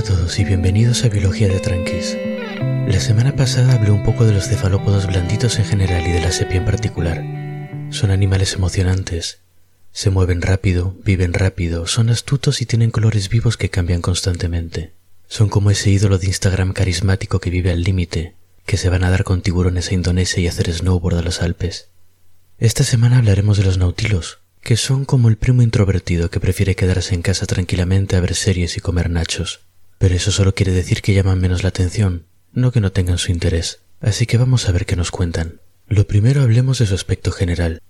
Hola a todos y bienvenidos a Biología de Tranquis. La semana pasada hablé un poco de los cefalópodos blanditos en general y de la sepia en particular. Son animales emocionantes. Se mueven rápido, viven rápido, son astutos y tienen colores vivos que cambian constantemente. Son como ese ídolo de Instagram carismático que vive al límite, que se van a dar con tiburones a Indonesia y hacer snowboard a los Alpes. Esta semana hablaremos de los nautilos, que son como el primo introvertido que prefiere quedarse en casa tranquilamente a ver series y comer nachos. Pero eso solo quiere decir que llaman menos la atención, no que no tengan su interés. Así que vamos a ver qué nos cuentan. Lo primero hablemos de su aspecto general.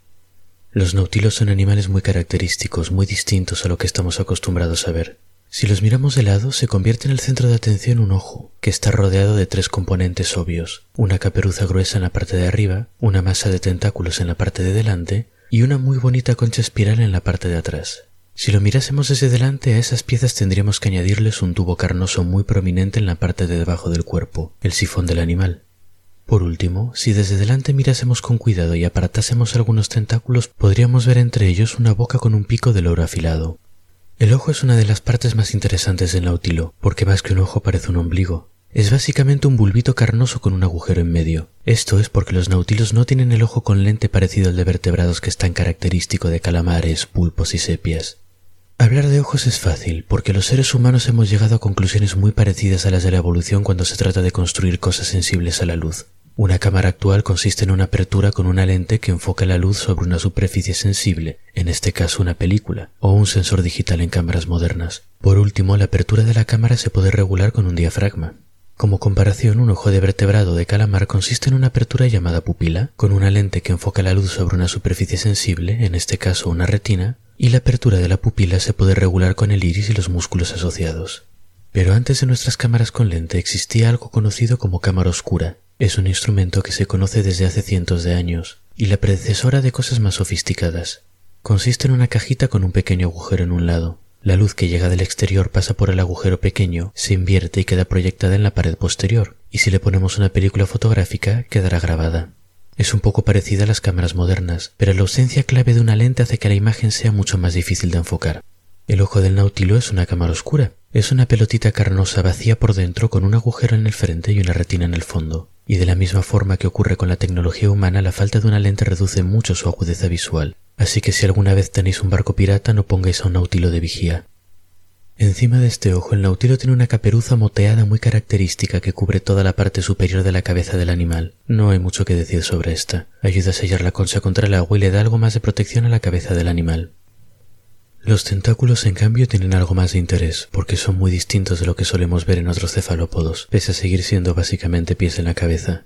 Los nautilos son animales muy característicos, muy distintos a lo que estamos acostumbrados a ver. Si los miramos de lado, se convierte en el centro de atención un ojo, que está rodeado de tres componentes obvios, una caperuza gruesa en la parte de arriba, una masa de tentáculos en la parte de delante y una muy bonita concha espiral en la parte de atrás. Si lo mirásemos desde delante a esas piezas tendríamos que añadirles un tubo carnoso muy prominente en la parte de debajo del cuerpo, el sifón del animal. Por último, si desde delante mirásemos con cuidado y apartásemos algunos tentáculos, podríamos ver entre ellos una boca con un pico de oro afilado. El ojo es una de las partes más interesantes del nautilo, porque más que un ojo parece un ombligo. Es básicamente un bulbito carnoso con un agujero en medio. Esto es porque los nautilos no tienen el ojo con lente parecido al de vertebrados que es tan característico de calamares, pulpos y sepias. Hablar de ojos es fácil, porque los seres humanos hemos llegado a conclusiones muy parecidas a las de la evolución cuando se trata de construir cosas sensibles a la luz. Una cámara actual consiste en una apertura con una lente que enfoca la luz sobre una superficie sensible, en este caso una película, o un sensor digital en cámaras modernas. Por último, la apertura de la cámara se puede regular con un diafragma. Como comparación, un ojo de vertebrado de calamar consiste en una apertura llamada pupila, con una lente que enfoca la luz sobre una superficie sensible, en este caso una retina, y la apertura de la pupila se puede regular con el iris y los músculos asociados. Pero antes de nuestras cámaras con lente existía algo conocido como cámara oscura. Es un instrumento que se conoce desde hace cientos de años, y la predecesora de cosas más sofisticadas. Consiste en una cajita con un pequeño agujero en un lado. La luz que llega del exterior pasa por el agujero pequeño, se invierte y queda proyectada en la pared posterior, y si le ponemos una película fotográfica quedará grabada. Es un poco parecida a las cámaras modernas, pero la ausencia clave de una lente hace que la imagen sea mucho más difícil de enfocar. El ojo del nautilo es una cámara oscura. Es una pelotita carnosa vacía por dentro con un agujero en el frente y una retina en el fondo. Y de la misma forma que ocurre con la tecnología humana, la falta de una lente reduce mucho su agudeza visual. Así que si alguna vez tenéis un barco pirata, no pongáis a un nautilo de vigía. Encima de este ojo, el nautilo tiene una caperuza moteada muy característica que cubre toda la parte superior de la cabeza del animal. No hay mucho que decir sobre esta. Ayuda a sellar la concha contra el agua y le da algo más de protección a la cabeza del animal. Los tentáculos, en cambio, tienen algo más de interés, porque son muy distintos de lo que solemos ver en otros cefalópodos, pese a seguir siendo básicamente pies en la cabeza.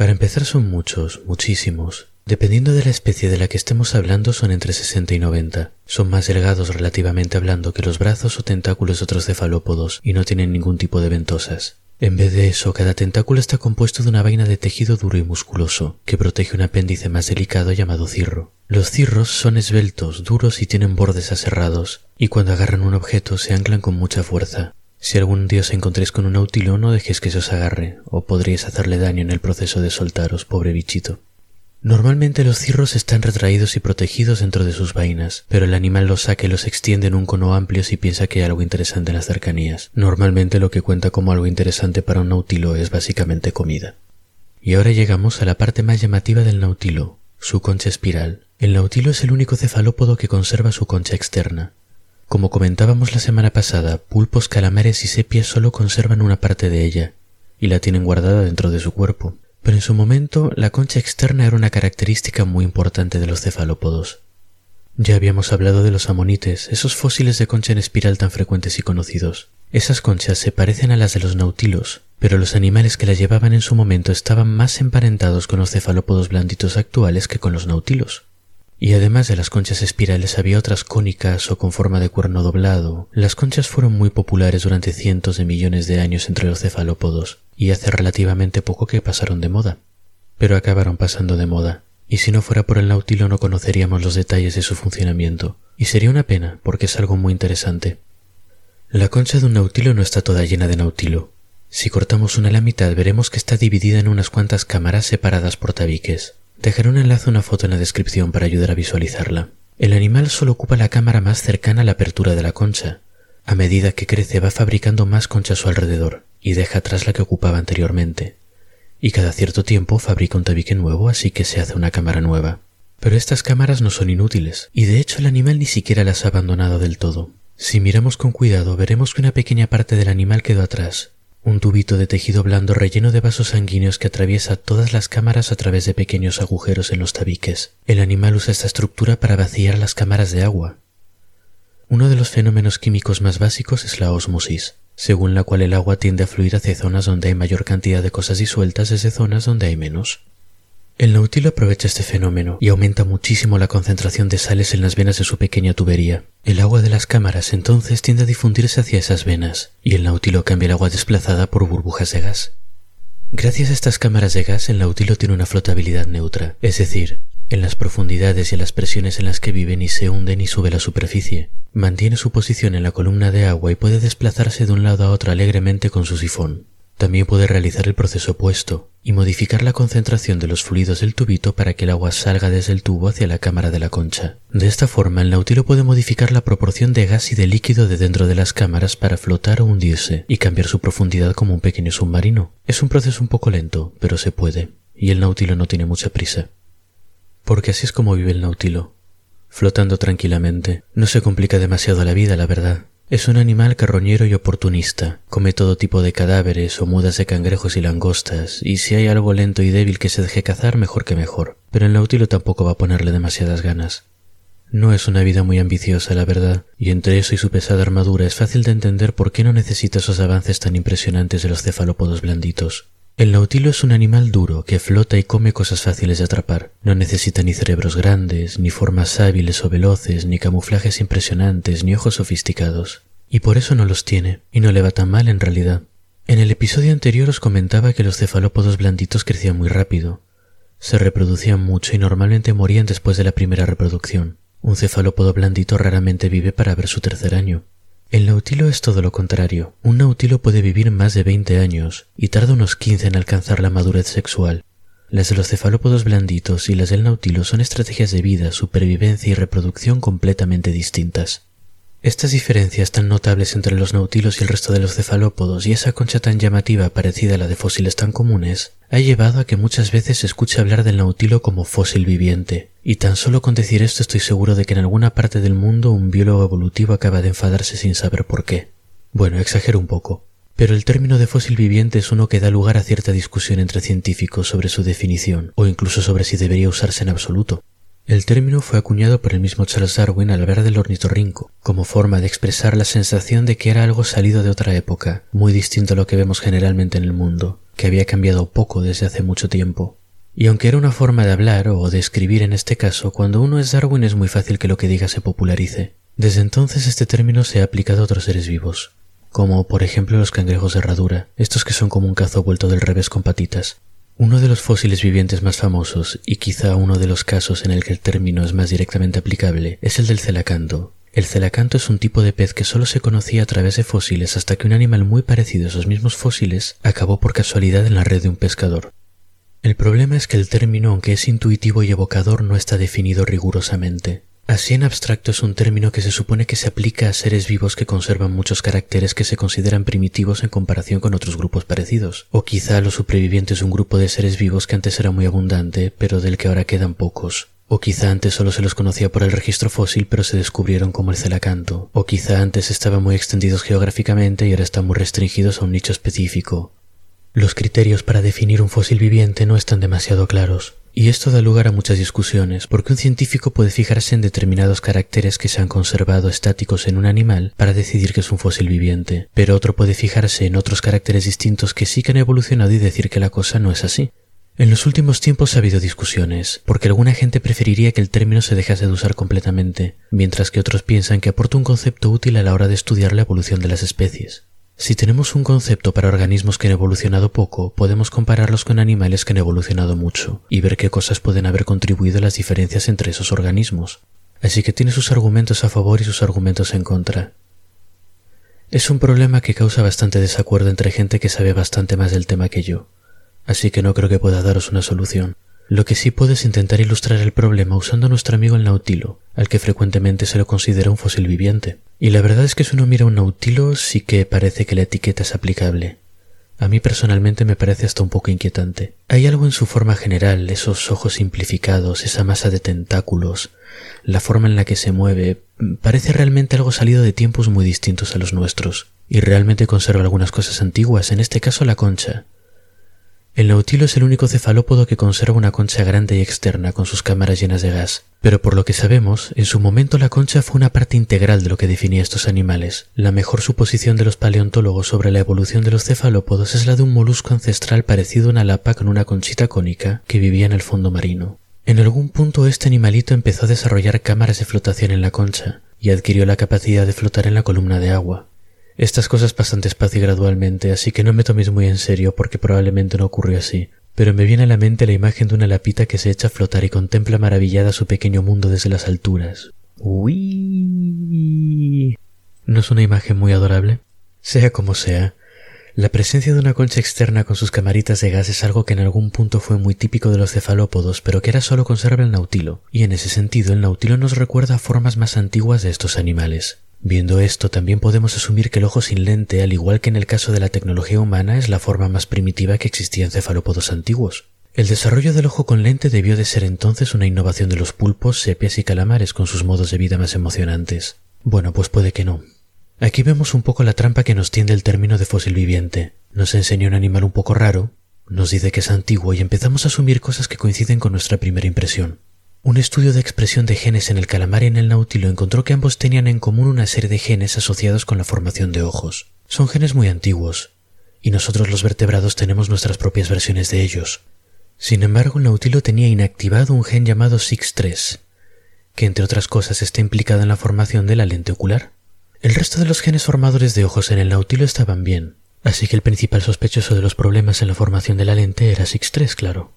Para empezar son muchos, muchísimos, Dependiendo de la especie de la que estemos hablando son entre 60 y 90. Son más delgados relativamente hablando que los brazos o tentáculos de otros cefalópodos y no tienen ningún tipo de ventosas. En vez de eso, cada tentáculo está compuesto de una vaina de tejido duro y musculoso, que protege un apéndice más delicado llamado cirro. Los cirros son esbeltos, duros y tienen bordes aserrados, y cuando agarran un objeto se anclan con mucha fuerza. Si algún día os encontréis con un nautilo, no dejéis que se os agarre, o podríais hacerle daño en el proceso de soltaros, pobre bichito. Normalmente los cirros están retraídos y protegidos dentro de sus vainas, pero el animal los saca y los extiende en un cono amplio si piensa que hay algo interesante en las cercanías. Normalmente lo que cuenta como algo interesante para un nautilo es básicamente comida. Y ahora llegamos a la parte más llamativa del nautilo, su concha espiral. El nautilo es el único cefalópodo que conserva su concha externa. Como comentábamos la semana pasada, pulpos, calamares y sepias solo conservan una parte de ella, y la tienen guardada dentro de su cuerpo. Pero en su momento la concha externa era una característica muy importante de los cefalópodos. Ya habíamos hablado de los amonites, esos fósiles de concha en espiral tan frecuentes y conocidos. Esas conchas se parecen a las de los nautilos, pero los animales que las llevaban en su momento estaban más emparentados con los cefalópodos blanditos actuales que con los nautilos. Y además de las conchas espirales había otras cónicas o con forma de cuerno doblado. Las conchas fueron muy populares durante cientos de millones de años entre los cefalópodos, y hace relativamente poco que pasaron de moda. Pero acabaron pasando de moda, y si no fuera por el nautilo no conoceríamos los detalles de su funcionamiento, y sería una pena porque es algo muy interesante. La concha de un nautilo no está toda llena de nautilo. Si cortamos una a la mitad veremos que está dividida en unas cuantas cámaras separadas por tabiques. Dejaré un enlace a una foto en la descripción para ayudar a visualizarla. El animal solo ocupa la cámara más cercana a la apertura de la concha. A medida que crece va fabricando más concha a su alrededor y deja atrás la que ocupaba anteriormente. Y cada cierto tiempo fabrica un tabique nuevo, así que se hace una cámara nueva. Pero estas cámaras no son inútiles, y de hecho el animal ni siquiera las ha abandonado del todo. Si miramos con cuidado veremos que una pequeña parte del animal quedó atrás, un tubito de tejido blando relleno de vasos sanguíneos que atraviesa todas las cámaras a través de pequeños agujeros en los tabiques. El animal usa esta estructura para vaciar las cámaras de agua. Uno de los fenómenos químicos más básicos es la ósmosis, según la cual el agua tiende a fluir hacia zonas donde hay mayor cantidad de cosas disueltas desde zonas donde hay menos. El nautilo aprovecha este fenómeno y aumenta muchísimo la concentración de sales en las venas de su pequeña tubería. El agua de las cámaras entonces tiende a difundirse hacia esas venas, y el nautilo cambia el agua desplazada por burbujas de gas. Gracias a estas cámaras de gas, el nautilo tiene una flotabilidad neutra, es decir, en las profundidades y en las presiones en las que vive ni se hunde ni sube la superficie. Mantiene su posición en la columna de agua y puede desplazarse de un lado a otro alegremente con su sifón. También puede realizar el proceso opuesto y modificar la concentración de los fluidos del tubito para que el agua salga desde el tubo hacia la cámara de la concha. De esta forma, el nautilo puede modificar la proporción de gas y de líquido de dentro de las cámaras para flotar o hundirse y cambiar su profundidad como un pequeño submarino. Es un proceso un poco lento, pero se puede, y el nautilo no tiene mucha prisa. Porque así es como vive el nautilo, flotando tranquilamente. No se complica demasiado la vida, la verdad. Es un animal carroñero y oportunista. Come todo tipo de cadáveres o mudas de cangrejos y langostas, y si hay algo lento y débil que se deje cazar, mejor que mejor. Pero el nautilo tampoco va a ponerle demasiadas ganas. No es una vida muy ambiciosa, la verdad, y entre eso y su pesada armadura es fácil de entender por qué no necesita esos avances tan impresionantes de los cefalópodos blanditos. El nautilo es un animal duro que flota y come cosas fáciles de atrapar. No necesita ni cerebros grandes, ni formas hábiles o veloces, ni camuflajes impresionantes, ni ojos sofisticados. Y por eso no los tiene, y no le va tan mal en realidad. En el episodio anterior os comentaba que los cefalópodos blanditos crecían muy rápido. Se reproducían mucho y normalmente morían después de la primera reproducción. Un cefalópodo blandito raramente vive para ver su tercer año. El nautilo es todo lo contrario. Un nautilo puede vivir más de 20 años y tarda unos 15 en alcanzar la madurez sexual. Las de los cefalópodos blanditos y las del nautilo son estrategias de vida, supervivencia y reproducción completamente distintas. Estas diferencias tan notables entre los nautilos y el resto de los cefalópodos y esa concha tan llamativa parecida a la de fósiles tan comunes ha llevado a que muchas veces se escuche hablar del nautilo como fósil viviente, y tan solo con decir esto estoy seguro de que en alguna parte del mundo un biólogo evolutivo acaba de enfadarse sin saber por qué. Bueno, exagero un poco, pero el término de fósil viviente es uno que da lugar a cierta discusión entre científicos sobre su definición, o incluso sobre si debería usarse en absoluto. El término fue acuñado por el mismo Charles Darwin al ver del ornitorrinco, como forma de expresar la sensación de que era algo salido de otra época, muy distinto a lo que vemos generalmente en el mundo, que había cambiado poco desde hace mucho tiempo. Y aunque era una forma de hablar o de escribir en este caso, cuando uno es Darwin es muy fácil que lo que diga se popularice. Desde entonces este término se ha aplicado a otros seres vivos, como por ejemplo los cangrejos de herradura, estos que son como un cazo vuelto del revés con patitas, uno de los fósiles vivientes más famosos, y quizá uno de los casos en el que el término es más directamente aplicable, es el del celacanto. El celacanto es un tipo de pez que solo se conocía a través de fósiles hasta que un animal muy parecido a esos mismos fósiles acabó por casualidad en la red de un pescador. El problema es que el término, aunque es intuitivo y evocador, no está definido rigurosamente. Así en abstracto es un término que se supone que se aplica a seres vivos que conservan muchos caracteres que se consideran primitivos en comparación con otros grupos parecidos, o quizá los supervivientes de un grupo de seres vivos que antes era muy abundante, pero del que ahora quedan pocos. O quizá antes solo se los conocía por el registro fósil pero se descubrieron como el celacanto. O quizá antes estaban muy extendidos geográficamente y ahora están muy restringidos a un nicho específico. Los criterios para definir un fósil viviente no están demasiado claros. Y esto da lugar a muchas discusiones, porque un científico puede fijarse en determinados caracteres que se han conservado estáticos en un animal para decidir que es un fósil viviente, pero otro puede fijarse en otros caracteres distintos que sí que han evolucionado y decir que la cosa no es así. En los últimos tiempos ha habido discusiones, porque alguna gente preferiría que el término se dejase de usar completamente, mientras que otros piensan que aporta un concepto útil a la hora de estudiar la evolución de las especies. Si tenemos un concepto para organismos que han evolucionado poco, podemos compararlos con animales que han evolucionado mucho y ver qué cosas pueden haber contribuido a las diferencias entre esos organismos. Así que tiene sus argumentos a favor y sus argumentos en contra. Es un problema que causa bastante desacuerdo entre gente que sabe bastante más del tema que yo, así que no creo que pueda daros una solución. Lo que sí puedo es intentar ilustrar el problema usando a nuestro amigo el nautilo, al que frecuentemente se lo considera un fósil viviente. Y la verdad es que si uno mira un nautilo sí que parece que la etiqueta es aplicable. A mí personalmente me parece hasta un poco inquietante. Hay algo en su forma general, esos ojos simplificados, esa masa de tentáculos, la forma en la que se mueve, parece realmente algo salido de tiempos muy distintos a los nuestros, y realmente conserva algunas cosas antiguas, en este caso la concha, el nautilo es el único cefalópodo que conserva una concha grande y externa con sus cámaras llenas de gas, pero por lo que sabemos, en su momento la concha fue una parte integral de lo que definía estos animales. La mejor suposición de los paleontólogos sobre la evolución de los cefalópodos es la de un molusco ancestral parecido a una lapa con una conchita cónica que vivía en el fondo marino. En algún punto este animalito empezó a desarrollar cámaras de flotación en la concha y adquirió la capacidad de flotar en la columna de agua. Estas cosas pasan despacio y gradualmente, así que no me toméis muy en serio porque probablemente no ocurrió así. Pero me viene a la mente la imagen de una lapita que se echa a flotar y contempla maravillada su pequeño mundo desde las alturas. ¡Uy! ¿No es una imagen muy adorable? Sea como sea, la presencia de una concha externa con sus camaritas de gas es algo que en algún punto fue muy típico de los cefalópodos, pero que era solo conserva el nautilo, y en ese sentido el nautilo nos recuerda a formas más antiguas de estos animales. Viendo esto, también podemos asumir que el ojo sin lente, al igual que en el caso de la tecnología humana, es la forma más primitiva que existía en cefalópodos antiguos. El desarrollo del ojo con lente debió de ser entonces una innovación de los pulpos, sepias y calamares con sus modos de vida más emocionantes. Bueno, pues puede que no. Aquí vemos un poco la trampa que nos tiende el término de fósil viviente. Nos enseña un animal un poco raro, nos dice que es antiguo y empezamos a asumir cosas que coinciden con nuestra primera impresión. Un estudio de expresión de genes en el calamar y en el nautilo encontró que ambos tenían en común una serie de genes asociados con la formación de ojos. Son genes muy antiguos, y nosotros los vertebrados tenemos nuestras propias versiones de ellos. Sin embargo, el nautilo tenía inactivado un gen llamado SIX3, que entre otras cosas está implicado en la formación de la lente ocular. El resto de los genes formadores de ojos en el nautilo estaban bien, así que el principal sospechoso de los problemas en la formación de la lente era SIX3, claro.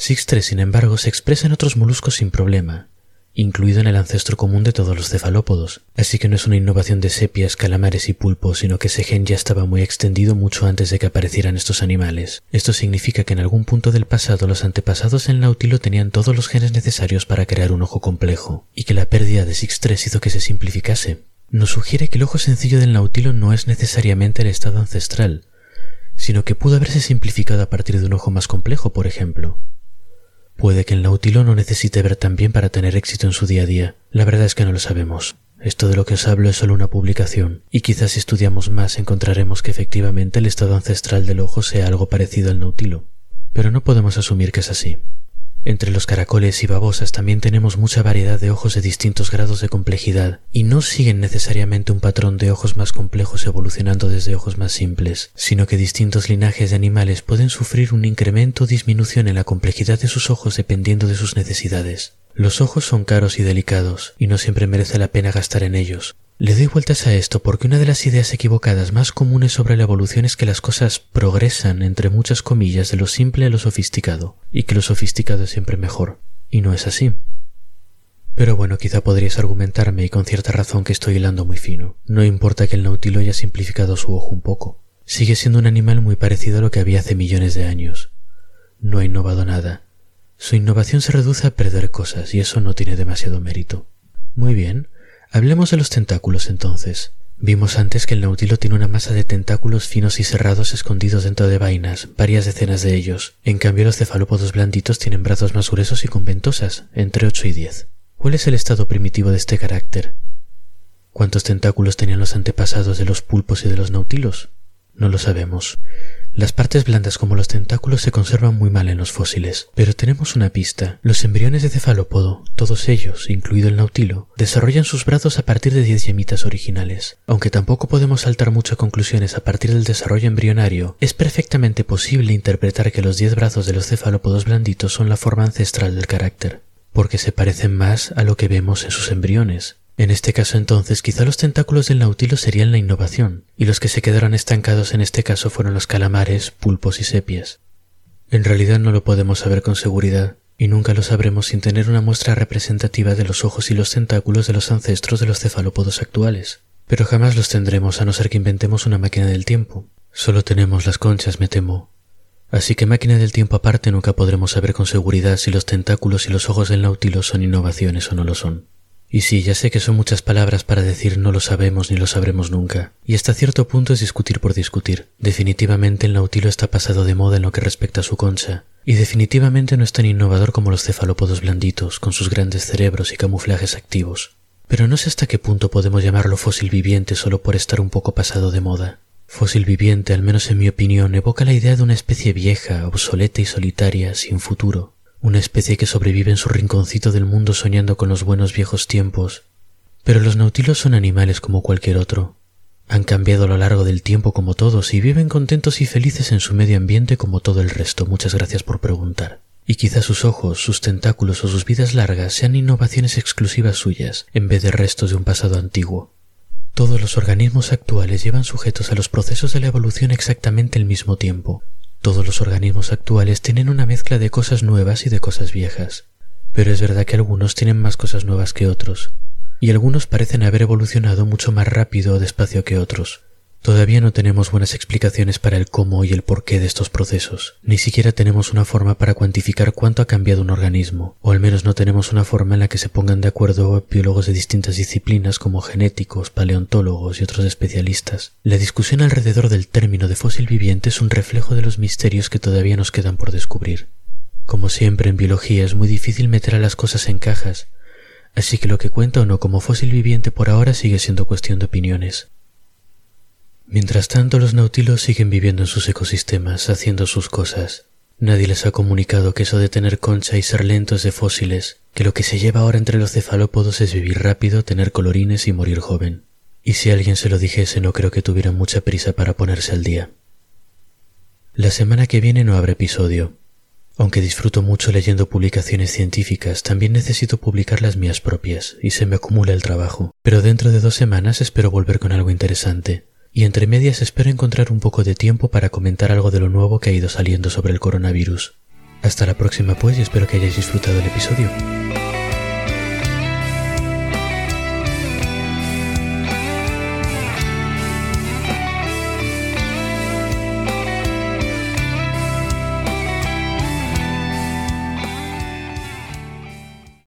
SIX3, sin embargo, se expresa en otros moluscos sin problema, incluido en el ancestro común de todos los cefalópodos, así que no es una innovación de sepias, calamares y pulpos, sino que ese gen ya estaba muy extendido mucho antes de que aparecieran estos animales. Esto significa que en algún punto del pasado los antepasados del nautilo tenían todos los genes necesarios para crear un ojo complejo, y que la pérdida de SIX3 hizo que se simplificase. Nos sugiere que el ojo sencillo del nautilo no es necesariamente el estado ancestral, sino que pudo haberse simplificado a partir de un ojo más complejo, por ejemplo. Puede que el Nautilo no necesite ver tan bien para tener éxito en su día a día. La verdad es que no lo sabemos. Esto de lo que os hablo es solo una publicación, y quizás si estudiamos más encontraremos que efectivamente el estado ancestral del ojo sea algo parecido al nautilo. Pero no podemos asumir que es así. Entre los caracoles y babosas también tenemos mucha variedad de ojos de distintos grados de complejidad, y no siguen necesariamente un patrón de ojos más complejos evolucionando desde ojos más simples, sino que distintos linajes de animales pueden sufrir un incremento o disminución en la complejidad de sus ojos dependiendo de sus necesidades. Los ojos son caros y delicados, y no siempre merece la pena gastar en ellos, le doy vueltas a esto porque una de las ideas equivocadas más comunes sobre la evolución es que las cosas progresan entre muchas comillas de lo simple a lo sofisticado, y que lo sofisticado es siempre mejor. Y no es así. Pero bueno, quizá podrías argumentarme y con cierta razón que estoy hilando muy fino. No importa que el nautilo haya simplificado su ojo un poco. Sigue siendo un animal muy parecido a lo que había hace millones de años. No ha innovado nada. Su innovación se reduce a perder cosas y eso no tiene demasiado mérito. Muy bien, Hablemos de los tentáculos entonces. Vimos antes que el nautilo tiene una masa de tentáculos finos y cerrados escondidos dentro de vainas, varias decenas de ellos. En cambio, los cefalópodos blanditos tienen brazos más gruesos y con ventosas, entre 8 y 10. ¿Cuál es el estado primitivo de este carácter? ¿Cuántos tentáculos tenían los antepasados de los pulpos y de los nautilos? No lo sabemos. Las partes blandas como los tentáculos se conservan muy mal en los fósiles, pero tenemos una pista. Los embriones de cefalópodo, todos ellos, incluido el nautilo, desarrollan sus brazos a partir de diez yemitas originales. Aunque tampoco podemos saltar mucho a conclusiones a partir del desarrollo embrionario, es perfectamente posible interpretar que los diez brazos de los cefalópodos blanditos son la forma ancestral del carácter, porque se parecen más a lo que vemos en sus embriones, en este caso entonces quizá los tentáculos del nautilo serían la innovación, y los que se quedaron estancados en este caso fueron los calamares, pulpos y sepias. En realidad no lo podemos saber con seguridad, y nunca lo sabremos sin tener una muestra representativa de los ojos y los tentáculos de los ancestros de los cefalópodos actuales. Pero jamás los tendremos a no ser que inventemos una máquina del tiempo. Solo tenemos las conchas, me temo. Así que máquina del tiempo aparte nunca podremos saber con seguridad si los tentáculos y los ojos del Nautilus son innovaciones o no lo son. Y sí, ya sé que son muchas palabras para decir no lo sabemos ni lo sabremos nunca, y hasta cierto punto es discutir por discutir. Definitivamente el Nautilo está pasado de moda en lo que respecta a su concha, y definitivamente no es tan innovador como los cefalópodos blanditos, con sus grandes cerebros y camuflajes activos. Pero no sé hasta qué punto podemos llamarlo fósil viviente solo por estar un poco pasado de moda. Fósil viviente, al menos en mi opinión, evoca la idea de una especie vieja, obsoleta y solitaria, sin futuro, una especie que sobrevive en su rinconcito del mundo soñando con los buenos viejos tiempos. Pero los nautilos son animales como cualquier otro. Han cambiado a lo largo del tiempo como todos y viven contentos y felices en su medio ambiente como todo el resto. Muchas gracias por preguntar. Y quizá sus ojos, sus tentáculos o sus vidas largas sean innovaciones exclusivas suyas, en vez de restos de un pasado antiguo. Todos los organismos actuales llevan sujetos a los procesos de la evolución exactamente al mismo tiempo, todos los organismos actuales tienen una mezcla de cosas nuevas y de cosas viejas, pero es verdad que algunos tienen más cosas nuevas que otros, y algunos parecen haber evolucionado mucho más rápido o despacio que otros. Todavía no tenemos buenas explicaciones para el cómo y el porqué de estos procesos. Ni siquiera tenemos una forma para cuantificar cuánto ha cambiado un organismo, o al menos no tenemos una forma en la que se pongan de acuerdo biólogos de distintas disciplinas como genéticos, paleontólogos y otros especialistas. La discusión alrededor del término de fósil viviente es un reflejo de los misterios que todavía nos quedan por descubrir. Como siempre en biología es muy difícil meter a las cosas en cajas, así que lo que cuenta o no como fósil viviente por ahora sigue siendo cuestión de opiniones. Mientras tanto, los nautilos siguen viviendo en sus ecosistemas, haciendo sus cosas. Nadie les ha comunicado que eso de tener concha y ser lentos de fósiles, que lo que se lleva ahora entre los cefalópodos es vivir rápido, tener colorines y morir joven. Y si alguien se lo dijese, no creo que tuvieran mucha prisa para ponerse al día. La semana que viene no habrá episodio. Aunque disfruto mucho leyendo publicaciones científicas, también necesito publicar las mías propias, y se me acumula el trabajo. Pero dentro de dos semanas espero volver con algo interesante y entre medias espero encontrar un poco de tiempo para comentar algo de lo nuevo que ha ido saliendo sobre el coronavirus. Hasta la próxima pues y espero que hayáis disfrutado el episodio.